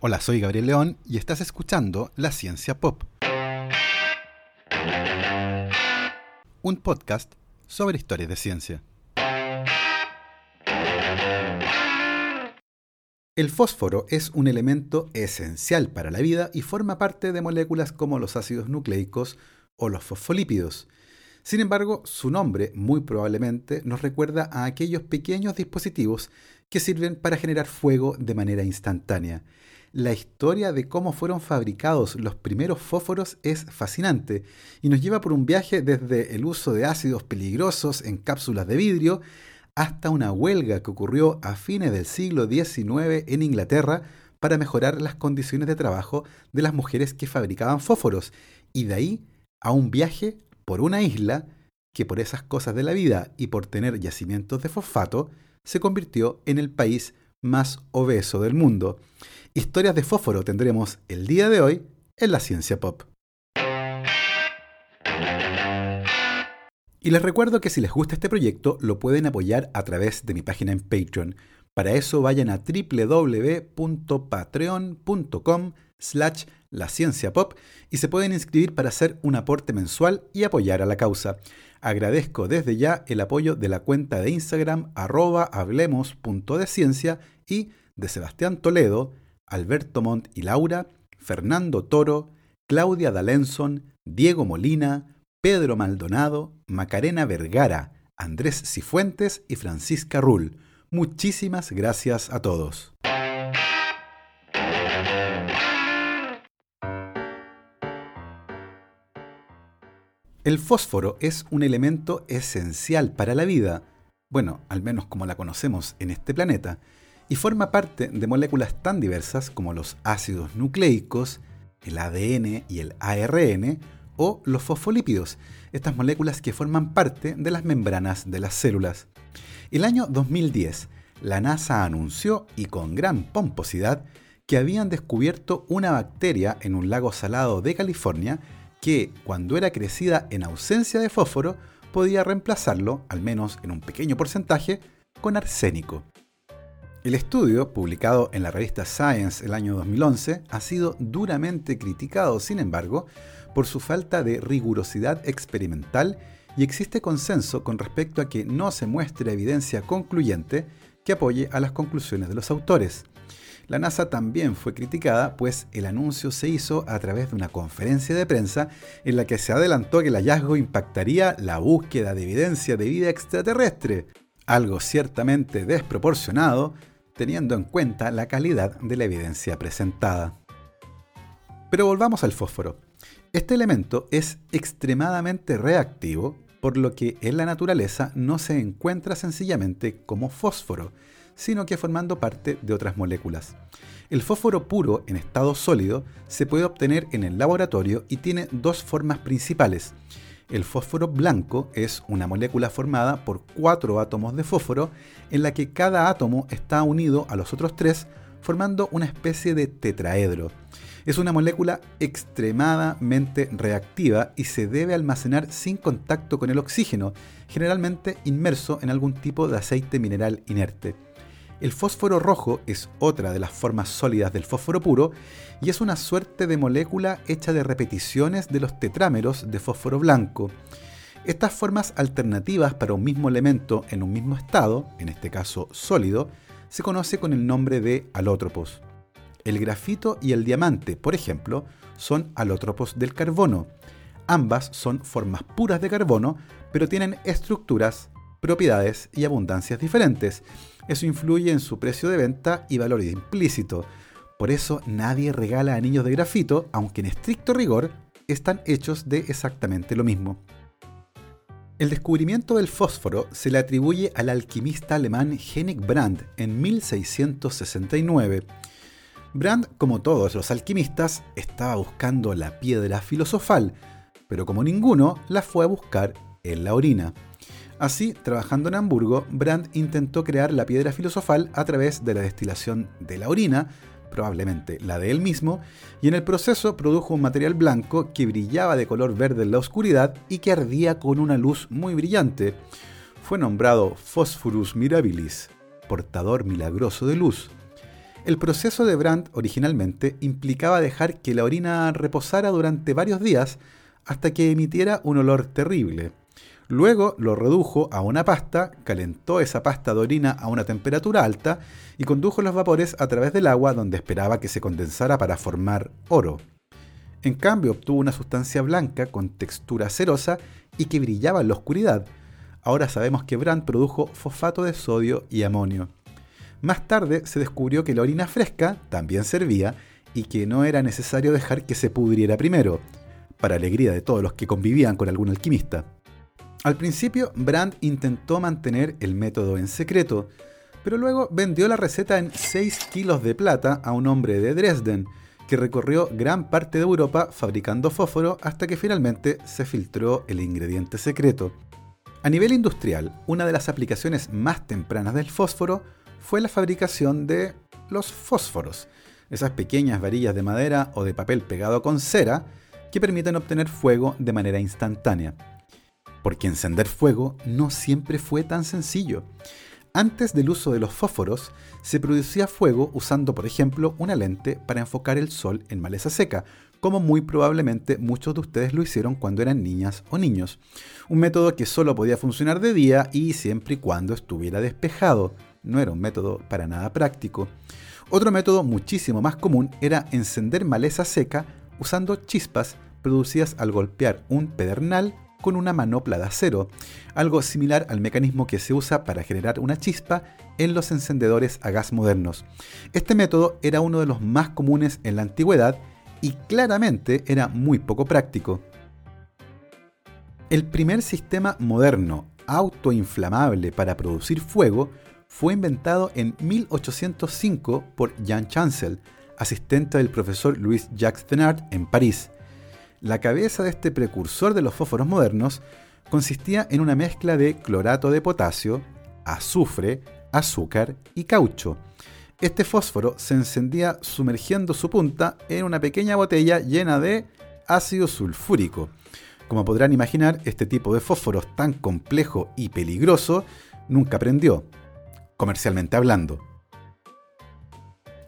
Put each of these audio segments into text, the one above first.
Hola, soy Gabriel León y estás escuchando La Ciencia Pop. Un podcast sobre historias de ciencia. El fósforo es un elemento esencial para la vida y forma parte de moléculas como los ácidos nucleicos o los fosfolípidos. Sin embargo, su nombre muy probablemente nos recuerda a aquellos pequeños dispositivos que sirven para generar fuego de manera instantánea. La historia de cómo fueron fabricados los primeros fósforos es fascinante y nos lleva por un viaje desde el uso de ácidos peligrosos en cápsulas de vidrio hasta una huelga que ocurrió a fines del siglo XIX en Inglaterra para mejorar las condiciones de trabajo de las mujeres que fabricaban fósforos, y de ahí a un viaje por una isla que por esas cosas de la vida y por tener yacimientos de fosfato, se convirtió en el país más obeso del mundo. Historias de fósforo tendremos el día de hoy en la ciencia pop. Y les recuerdo que si les gusta este proyecto lo pueden apoyar a través de mi página en Patreon. Para eso vayan a www.patreon.com slash la ciencia pop y se pueden inscribir para hacer un aporte mensual y apoyar a la causa. Agradezco desde ya el apoyo de la cuenta de Instagram arroba hablemos.deciencia y de Sebastián Toledo, Alberto Montt y Laura, Fernando Toro, Claudia Dalenson, Diego Molina, Pedro Maldonado, Macarena Vergara, Andrés Cifuentes y Francisca Rull. Muchísimas gracias a todos. El fósforo es un elemento esencial para la vida, bueno, al menos como la conocemos en este planeta, y forma parte de moléculas tan diversas como los ácidos nucleicos, el ADN y el ARN, o los fosfolípidos, estas moléculas que forman parte de las membranas de las células. El año 2010, la NASA anunció, y con gran pomposidad, que habían descubierto una bacteria en un lago salado de California que, cuando era crecida en ausencia de fósforo, podía reemplazarlo, al menos en un pequeño porcentaje, con arsénico. El estudio, publicado en la revista Science el año 2011, ha sido duramente criticado, sin embargo, por su falta de rigurosidad experimental y existe consenso con respecto a que no se muestre evidencia concluyente que apoye a las conclusiones de los autores. La NASA también fue criticada, pues el anuncio se hizo a través de una conferencia de prensa en la que se adelantó que el hallazgo impactaría la búsqueda de evidencia de vida extraterrestre, algo ciertamente desproporcionado teniendo en cuenta la calidad de la evidencia presentada. Pero volvamos al fósforo. Este elemento es extremadamente reactivo, por lo que en la naturaleza no se encuentra sencillamente como fósforo, sino que formando parte de otras moléculas. El fósforo puro en estado sólido se puede obtener en el laboratorio y tiene dos formas principales. El fósforo blanco es una molécula formada por cuatro átomos de fósforo en la que cada átomo está unido a los otros tres formando una especie de tetraedro. Es una molécula extremadamente reactiva y se debe almacenar sin contacto con el oxígeno, generalmente inmerso en algún tipo de aceite mineral inerte. El fósforo rojo es otra de las formas sólidas del fósforo puro y es una suerte de molécula hecha de repeticiones de los tetrámeros de fósforo blanco. Estas formas alternativas para un mismo elemento en un mismo estado, en este caso sólido, se conoce con el nombre de alótropos. El grafito y el diamante, por ejemplo, son alótropos del carbono. Ambas son formas puras de carbono, pero tienen estructuras, propiedades y abundancias diferentes. Eso influye en su precio de venta y valor implícito. Por eso nadie regala anillos de grafito, aunque en estricto rigor están hechos de exactamente lo mismo. El descubrimiento del fósforo se le atribuye al alquimista alemán Henning Brandt en 1669. Brandt, como todos los alquimistas, estaba buscando la piedra filosofal, pero como ninguno, la fue a buscar en la orina. Así, trabajando en Hamburgo, Brandt intentó crear la piedra filosofal a través de la destilación de la orina, probablemente la de él mismo, y en el proceso produjo un material blanco que brillaba de color verde en la oscuridad y que ardía con una luz muy brillante. Fue nombrado Phosphorus mirabilis, portador milagroso de luz. El proceso de Brandt originalmente implicaba dejar que la orina reposara durante varios días hasta que emitiera un olor terrible. Luego lo redujo a una pasta, calentó esa pasta de orina a una temperatura alta y condujo los vapores a través del agua donde esperaba que se condensara para formar oro. En cambio obtuvo una sustancia blanca con textura cerosa y que brillaba en la oscuridad. Ahora sabemos que Brandt produjo fosfato de sodio y amonio. Más tarde se descubrió que la orina fresca también servía y que no era necesario dejar que se pudriera primero, para alegría de todos los que convivían con algún alquimista. Al principio, Brandt intentó mantener el método en secreto, pero luego vendió la receta en 6 kilos de plata a un hombre de Dresden, que recorrió gran parte de Europa fabricando fósforo hasta que finalmente se filtró el ingrediente secreto. A nivel industrial, una de las aplicaciones más tempranas del fósforo fue la fabricación de los fósforos, esas pequeñas varillas de madera o de papel pegado con cera que permiten obtener fuego de manera instantánea porque encender fuego no siempre fue tan sencillo. Antes del uso de los fósforos, se producía fuego usando, por ejemplo, una lente para enfocar el sol en maleza seca, como muy probablemente muchos de ustedes lo hicieron cuando eran niñas o niños. Un método que solo podía funcionar de día y siempre y cuando estuviera despejado. No era un método para nada práctico. Otro método muchísimo más común era encender maleza seca usando chispas producidas al golpear un pedernal con una manopla de acero, algo similar al mecanismo que se usa para generar una chispa en los encendedores a gas modernos. Este método era uno de los más comunes en la antigüedad y claramente era muy poco práctico. El primer sistema moderno autoinflamable para producir fuego fue inventado en 1805 por Jean Chancel, asistente del profesor Louis Jacques Thenard en París. La cabeza de este precursor de los fósforos modernos consistía en una mezcla de clorato de potasio, azufre, azúcar y caucho. Este fósforo se encendía sumergiendo su punta en una pequeña botella llena de ácido sulfúrico. Como podrán imaginar, este tipo de fósforos tan complejo y peligroso nunca prendió, comercialmente hablando.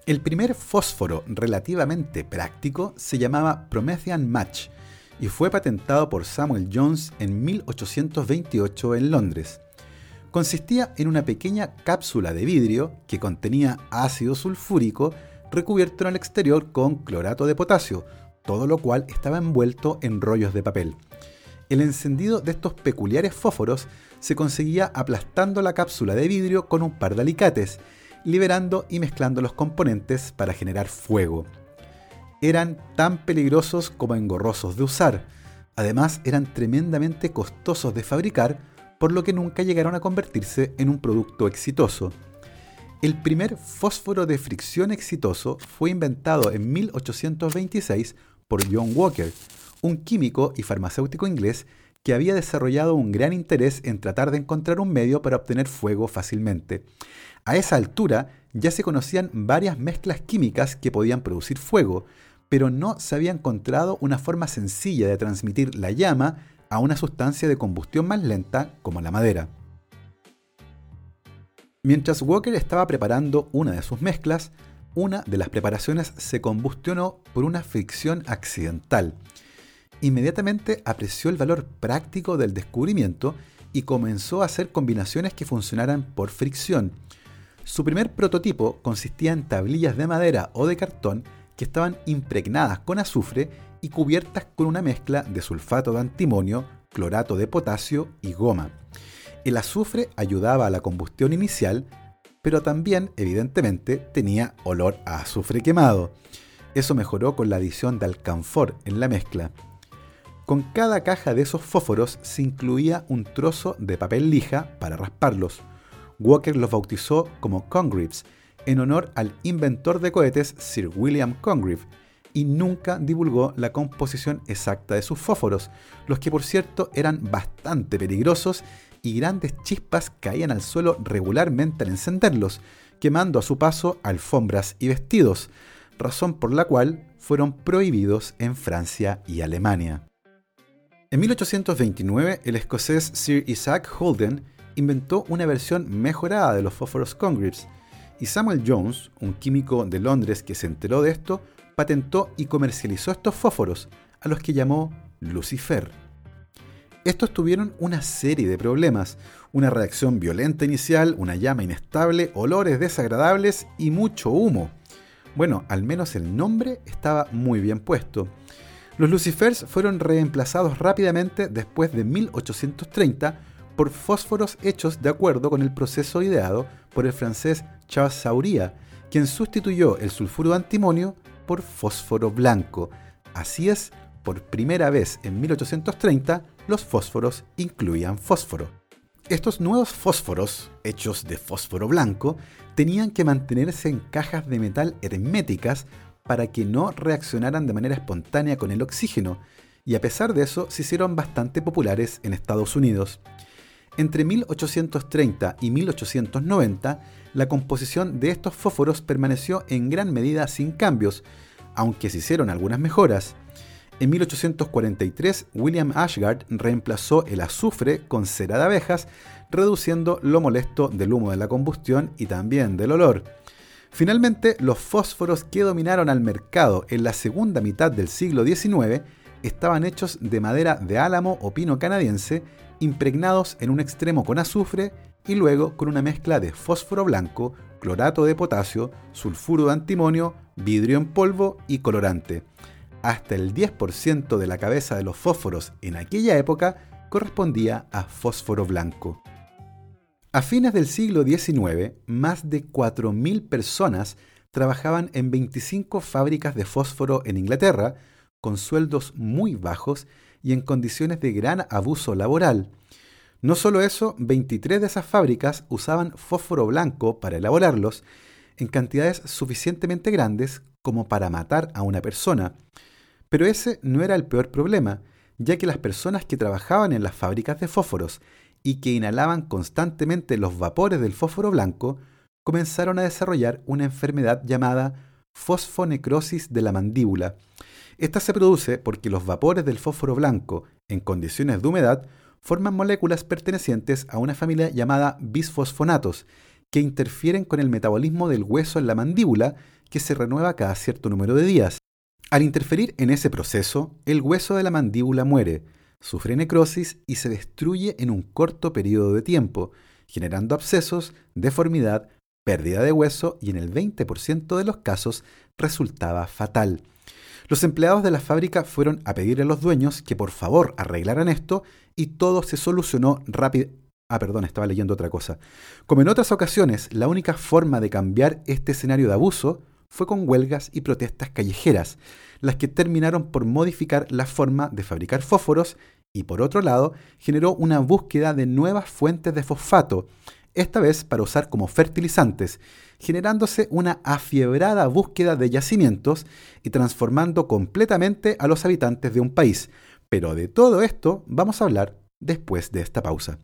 El primer fósforo relativamente práctico se llamaba Promethean Match y fue patentado por Samuel Jones en 1828 en Londres. Consistía en una pequeña cápsula de vidrio que contenía ácido sulfúrico recubierto en el exterior con clorato de potasio, todo lo cual estaba envuelto en rollos de papel. El encendido de estos peculiares fósforos se conseguía aplastando la cápsula de vidrio con un par de alicates liberando y mezclando los componentes para generar fuego. Eran tan peligrosos como engorrosos de usar. Además, eran tremendamente costosos de fabricar, por lo que nunca llegaron a convertirse en un producto exitoso. El primer fósforo de fricción exitoso fue inventado en 1826 por John Walker, un químico y farmacéutico inglés que había desarrollado un gran interés en tratar de encontrar un medio para obtener fuego fácilmente. A esa altura ya se conocían varias mezclas químicas que podían producir fuego, pero no se había encontrado una forma sencilla de transmitir la llama a una sustancia de combustión más lenta como la madera. Mientras Walker estaba preparando una de sus mezclas, una de las preparaciones se combustionó por una fricción accidental. Inmediatamente apreció el valor práctico del descubrimiento y comenzó a hacer combinaciones que funcionaran por fricción, su primer prototipo consistía en tablillas de madera o de cartón que estaban impregnadas con azufre y cubiertas con una mezcla de sulfato de antimonio, clorato de potasio y goma. El azufre ayudaba a la combustión inicial, pero también, evidentemente, tenía olor a azufre quemado. Eso mejoró con la adición de alcanfor en la mezcla. Con cada caja de esos fósforos se incluía un trozo de papel lija para rasparlos. Walker los bautizó como Congreves en honor al inventor de cohetes Sir William Congreve y nunca divulgó la composición exacta de sus fósforos, los que por cierto eran bastante peligrosos y grandes chispas caían al suelo regularmente al encenderlos, quemando a su paso alfombras y vestidos, razón por la cual fueron prohibidos en Francia y Alemania. En 1829, el escocés Sir Isaac Holden inventó una versión mejorada de los fósforos Congreves Y Samuel Jones, un químico de Londres que se enteró de esto, patentó y comercializó estos fósforos, a los que llamó Lucifer. Estos tuvieron una serie de problemas, una reacción violenta inicial, una llama inestable, olores desagradables y mucho humo. Bueno, al menos el nombre estaba muy bien puesto. Los Lucifers fueron reemplazados rápidamente después de 1830 por fósforos hechos de acuerdo con el proceso ideado por el francés Charles Sauria, quien sustituyó el sulfuro de antimonio por fósforo blanco. Así es, por primera vez en 1830 los fósforos incluían fósforo. Estos nuevos fósforos, hechos de fósforo blanco, tenían que mantenerse en cajas de metal herméticas para que no reaccionaran de manera espontánea con el oxígeno, y a pesar de eso se hicieron bastante populares en Estados Unidos. Entre 1830 y 1890, la composición de estos fósforos permaneció en gran medida sin cambios, aunque se hicieron algunas mejoras. En 1843, William Ashgard reemplazó el azufre con cera de abejas, reduciendo lo molesto del humo de la combustión y también del olor. Finalmente, los fósforos que dominaron al mercado en la segunda mitad del siglo XIX estaban hechos de madera de álamo o pino canadiense, impregnados en un extremo con azufre y luego con una mezcla de fósforo blanco, clorato de potasio, sulfuro de antimonio, vidrio en polvo y colorante hasta el 10% de la cabeza de los fósforos en aquella época correspondía a fósforo blanco. A fines del siglo XIX, más de 4.000 personas trabajaban en 25 fábricas de fósforo en Inglaterra, con sueldos muy bajos y en condiciones de gran abuso laboral. No solo eso, 23 de esas fábricas usaban fósforo blanco para elaborarlos en cantidades suficientemente grandes como para matar a una persona, pero ese no era el peor problema, ya que las personas que trabajaban en las fábricas de fósforos y que inhalaban constantemente los vapores del fósforo blanco comenzaron a desarrollar una enfermedad llamada fosfonecrosis de la mandíbula. Esta se produce porque los vapores del fósforo blanco, en condiciones de humedad, forman moléculas pertenecientes a una familia llamada bisfosfonatos, que interfieren con el metabolismo del hueso en la mandíbula, que se renueva cada cierto número de días. Al interferir en ese proceso, el hueso de la mandíbula muere, sufre necrosis y se destruye en un corto periodo de tiempo, generando abscesos, deformidad, pérdida de hueso y en el 20% de los casos resultaba fatal. Los empleados de la fábrica fueron a pedirle a los dueños que por favor arreglaran esto y todo se solucionó rápido. Ah, perdón, estaba leyendo otra cosa. Como en otras ocasiones, la única forma de cambiar este escenario de abuso fue con huelgas y protestas callejeras, las que terminaron por modificar la forma de fabricar fósforos y por otro lado generó una búsqueda de nuevas fuentes de fosfato, esta vez para usar como fertilizantes, generándose una afiebrada búsqueda de yacimientos y transformando completamente a los habitantes de un país. Pero de todo esto vamos a hablar después de esta pausa.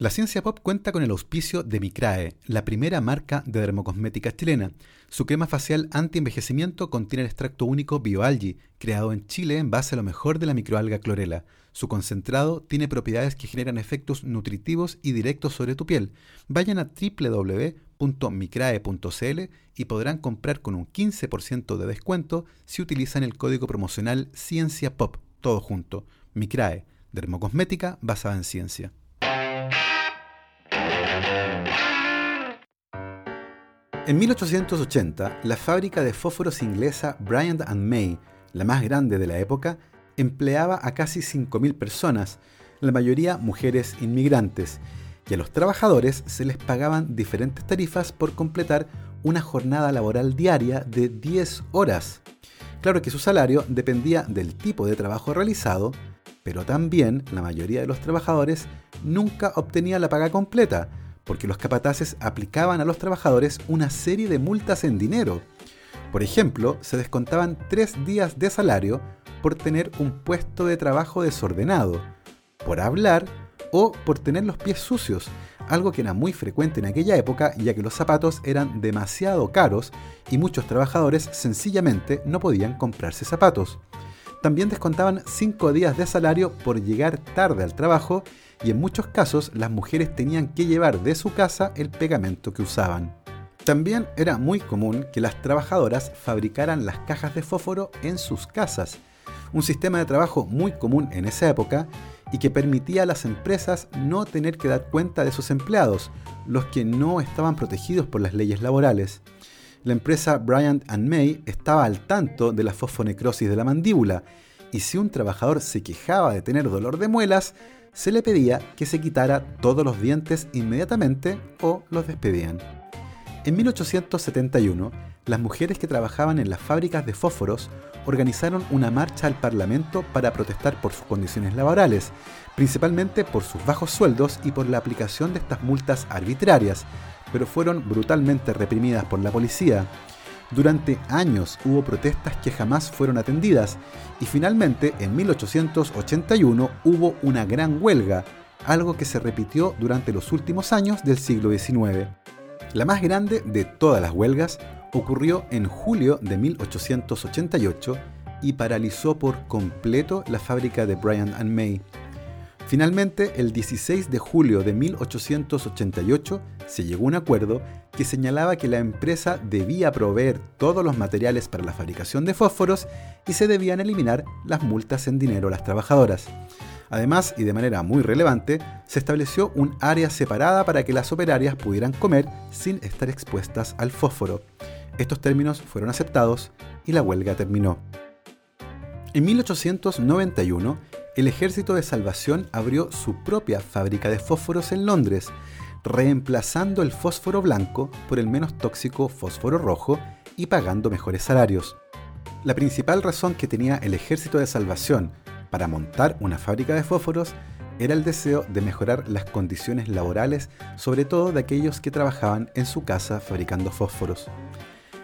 La ciencia pop cuenta con el auspicio de Micrae, la primera marca de dermocosmética chilena. Su crema facial anti-envejecimiento contiene el extracto único BioAlgi, creado en Chile en base a lo mejor de la microalga clorela. Su concentrado tiene propiedades que generan efectos nutritivos y directos sobre tu piel. Vayan a www.micrae.cl y podrán comprar con un 15% de descuento si utilizan el código promocional Ciencia Pop, todo junto. Micrae, dermocosmética basada en ciencia. En 1880, la fábrica de fósforos inglesa Bryant May, la más grande de la época, empleaba a casi 5.000 personas, la mayoría mujeres inmigrantes, y a los trabajadores se les pagaban diferentes tarifas por completar una jornada laboral diaria de 10 horas. Claro que su salario dependía del tipo de trabajo realizado, pero también la mayoría de los trabajadores nunca obtenía la paga completa, porque los capataces aplicaban a los trabajadores una serie de multas en dinero. Por ejemplo, se descontaban tres días de salario por tener un puesto de trabajo desordenado, por hablar o por tener los pies sucios, algo que era muy frecuente en aquella época ya que los zapatos eran demasiado caros y muchos trabajadores sencillamente no podían comprarse zapatos. también descontaban 5 días de salario por llegar tarde al trabajo y en muchos casos las mujeres tenían que llevar de su casa el pegamento que usaban. También era muy común que las trabajadoras fabricaran las cajas de fósforo en sus casas, un sistema de trabajo muy común en esa época y que permitía a las empresas no tener que dar cuenta de sus empleados, los que no estaban protegidos por las leyes laborales. La empresa Bryant May estaba al tanto de la fosfonecrosis de la mandíbula y si un trabajador se quejaba de tener dolor de muelas, se le pedía que se quitara todos los dientes inmediatamente o los despedían. En 1871, las mujeres que trabajaban en las fábricas de fósforos organizaron una marcha al Parlamento para protestar por sus condiciones laborales, principalmente por sus bajos sueldos y por la aplicación de estas multas arbitrarias, pero fueron brutalmente reprimidas por la policía. Durante años hubo protestas que jamás fueron atendidas y finalmente en 1881 hubo una gran huelga, algo que se repitió durante los últimos años del siglo XIX. La más grande de todas las huelgas ocurrió en julio de 1888 y paralizó por completo la fábrica de Bryant May. Finalmente, el 16 de julio de 1888 se llegó a un acuerdo que señalaba que la empresa debía proveer todos los materiales para la fabricación de fósforos y se debían eliminar las multas en dinero a las trabajadoras. Además, y de manera muy relevante, se estableció un área separada para que las operarias pudieran comer sin estar expuestas al fósforo. Estos términos fueron aceptados y la huelga terminó. En 1891, el Ejército de Salvación abrió su propia fábrica de fósforos en Londres, reemplazando el fósforo blanco por el menos tóxico fósforo rojo y pagando mejores salarios. La principal razón que tenía el Ejército de Salvación para montar una fábrica de fósforos era el deseo de mejorar las condiciones laborales, sobre todo de aquellos que trabajaban en su casa fabricando fósforos.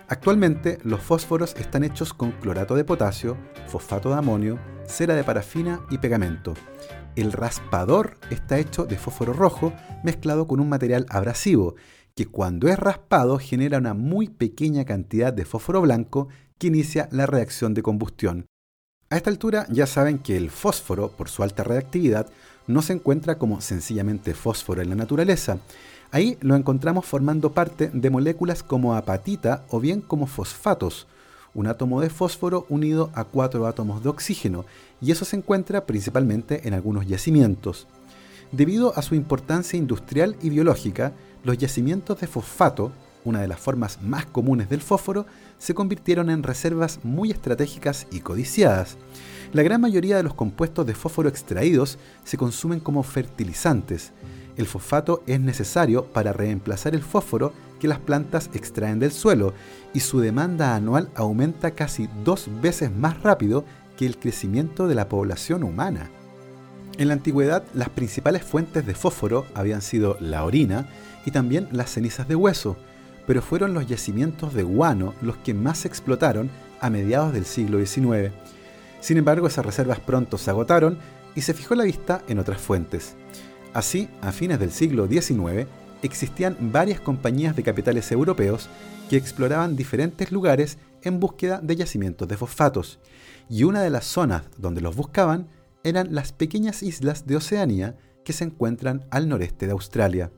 Actualmente los fósforos están hechos con clorato de potasio, fosfato de amonio, cera de parafina y pegamento. El raspador está hecho de fósforo rojo mezclado con un material abrasivo que cuando es raspado genera una muy pequeña cantidad de fósforo blanco que inicia la reacción de combustión. A esta altura ya saben que el fósforo, por su alta reactividad, no se encuentra como sencillamente fósforo en la naturaleza. Ahí lo encontramos formando parte de moléculas como apatita o bien como fosfatos, un átomo de fósforo unido a cuatro átomos de oxígeno, y eso se encuentra principalmente en algunos yacimientos. Debido a su importancia industrial y biológica, los yacimientos de fosfato una de las formas más comunes del fósforo, se convirtieron en reservas muy estratégicas y codiciadas. La gran mayoría de los compuestos de fósforo extraídos se consumen como fertilizantes. El fosfato es necesario para reemplazar el fósforo que las plantas extraen del suelo y su demanda anual aumenta casi dos veces más rápido que el crecimiento de la población humana. En la antigüedad, las principales fuentes de fósforo habían sido la orina y también las cenizas de hueso, pero fueron los yacimientos de guano los que más se explotaron a mediados del siglo XIX. Sin embargo, esas reservas pronto se agotaron y se fijó la vista en otras fuentes. Así, a fines del siglo XIX, existían varias compañías de capitales europeos que exploraban diferentes lugares en búsqueda de yacimientos de fosfatos, y una de las zonas donde los buscaban eran las pequeñas islas de Oceanía que se encuentran al noreste de Australia.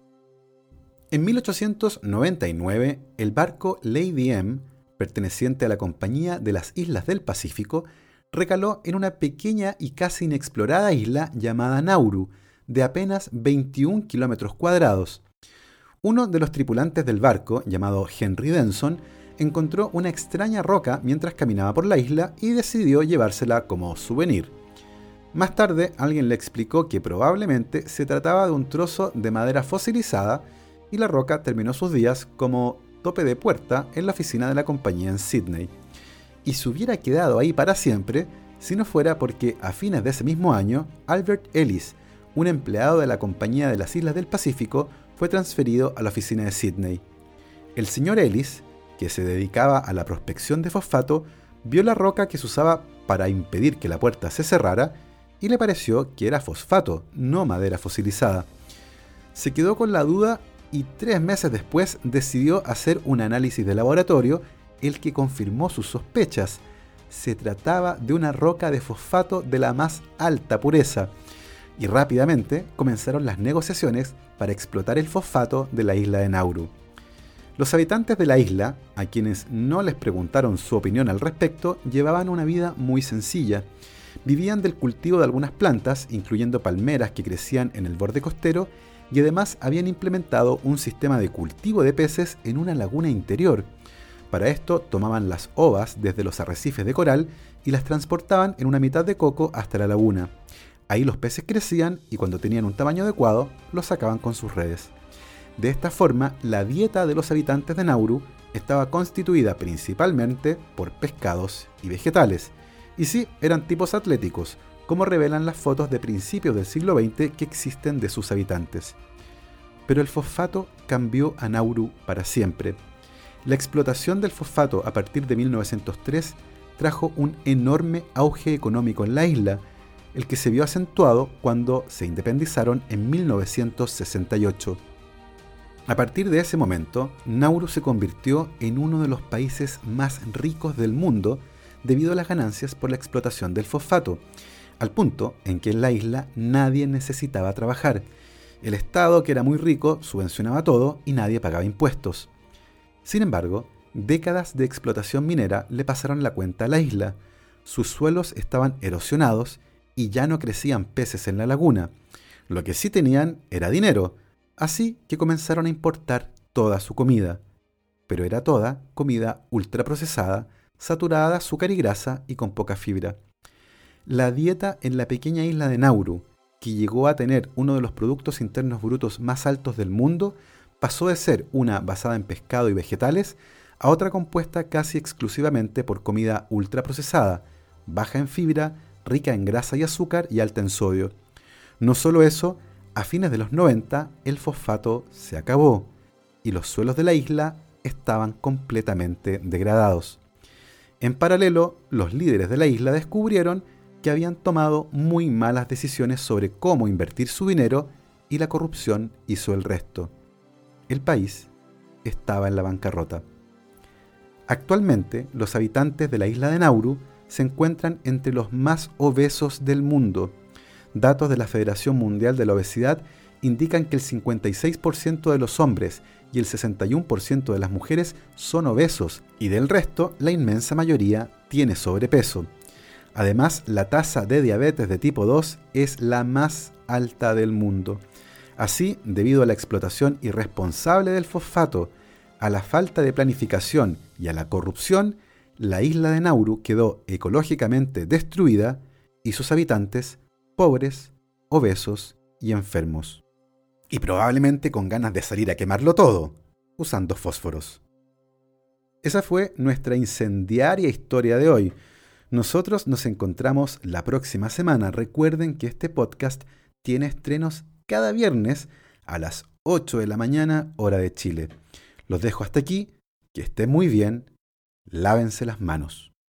En 1899, el barco Lady M, perteneciente a la Compañía de las Islas del Pacífico, recaló en una pequeña y casi inexplorada isla llamada Nauru, de apenas 21 kilómetros cuadrados. Uno de los tripulantes del barco, llamado Henry Denson, encontró una extraña roca mientras caminaba por la isla y decidió llevársela como souvenir. Más tarde, alguien le explicó que probablemente se trataba de un trozo de madera fosilizada y la roca terminó sus días como tope de puerta en la oficina de la compañía en Sydney. Y se hubiera quedado ahí para siempre si no fuera porque a fines de ese mismo año, Albert Ellis, un empleado de la Compañía de las Islas del Pacífico, fue transferido a la oficina de Sydney. El señor Ellis, que se dedicaba a la prospección de fosfato, vio la roca que se usaba para impedir que la puerta se cerrara y le pareció que era fosfato, no madera fosilizada. Se quedó con la duda y tres meses después decidió hacer un análisis de laboratorio, el que confirmó sus sospechas. se trataba de una roca de fosfato de la más alta pureza, y rápidamente comenzaron las negociaciones para explotar el fosfato de la isla de Nauru. Los habitantes de la isla, a quienes no les preguntaron su opinión al respecto, llevaban una vida muy sencilla. Vivían del cultivo de algunas plantas, incluyendo palmeras que crecían en el borde costero, y además habían implementado un sistema de cultivo de peces en una laguna interior. Para esto tomaban las ovas desde los arrecifes de coral y las transportaban en una mitad de coco hasta la laguna. Ahí los peces crecían y cuando tenían un tamaño adecuado los sacaban con sus redes. De esta forma, la dieta de los habitantes de Nauru estaba constituida principalmente por pescados y vegetales. Y sí, eran tipos atléticos, como revelan las fotos de principios del siglo XX que existen de sus habitantes. Pero el fosfato cambió a Nauru para siempre. La explotación del fosfato a partir de 1903 trajo un enorme auge económico en la isla, el que se vio acentuado cuando se independizaron en 1968. A partir de ese momento, Nauru se convirtió en uno de los países más ricos del mundo debido a las ganancias por la explotación del fosfato, al punto en que en la isla nadie necesitaba trabajar. El Estado, que era muy rico, subvencionaba todo y nadie pagaba impuestos. Sin embargo, décadas de explotación minera le pasaron la cuenta a la isla. Sus suelos estaban erosionados y ya no crecían peces en la laguna. Lo que sí tenían era dinero, Así que comenzaron a importar toda su comida, pero era toda comida ultraprocesada, saturada de azúcar y grasa y con poca fibra. La dieta en la pequeña isla de Nauru, que llegó a tener uno de los productos internos brutos más altos del mundo, pasó de ser una basada en pescado y vegetales a otra compuesta casi exclusivamente por comida ultraprocesada, baja en fibra, rica en grasa y azúcar y alta en sodio. No solo eso, a fines de los 90 el fosfato se acabó y los suelos de la isla estaban completamente degradados. En paralelo, los líderes de la isla descubrieron que habían tomado muy malas decisiones sobre cómo invertir su dinero y la corrupción hizo el resto. El país estaba en la bancarrota. Actualmente, los habitantes de la isla de Nauru se encuentran entre los más obesos del mundo Datos de la Federación Mundial de la Obesidad indican que el 56% de los hombres y el 61% de las mujeres son obesos y del resto la inmensa mayoría tiene sobrepeso. Además, la tasa de diabetes de tipo 2 es la más alta del mundo. Así, debido a la explotación irresponsable del fosfato, a la falta de planificación y a la corrupción, la isla de Nauru quedó ecológicamente destruida y sus habitantes pobres, obesos y enfermos. Y probablemente con ganas de salir a quemarlo todo, usando fósforos. Esa fue nuestra incendiaria historia de hoy. Nosotros nos encontramos la próxima semana. Recuerden que este podcast tiene estrenos cada viernes a las 8 de la mañana hora de Chile. Los dejo hasta aquí. Que estén muy bien. Lávense las manos.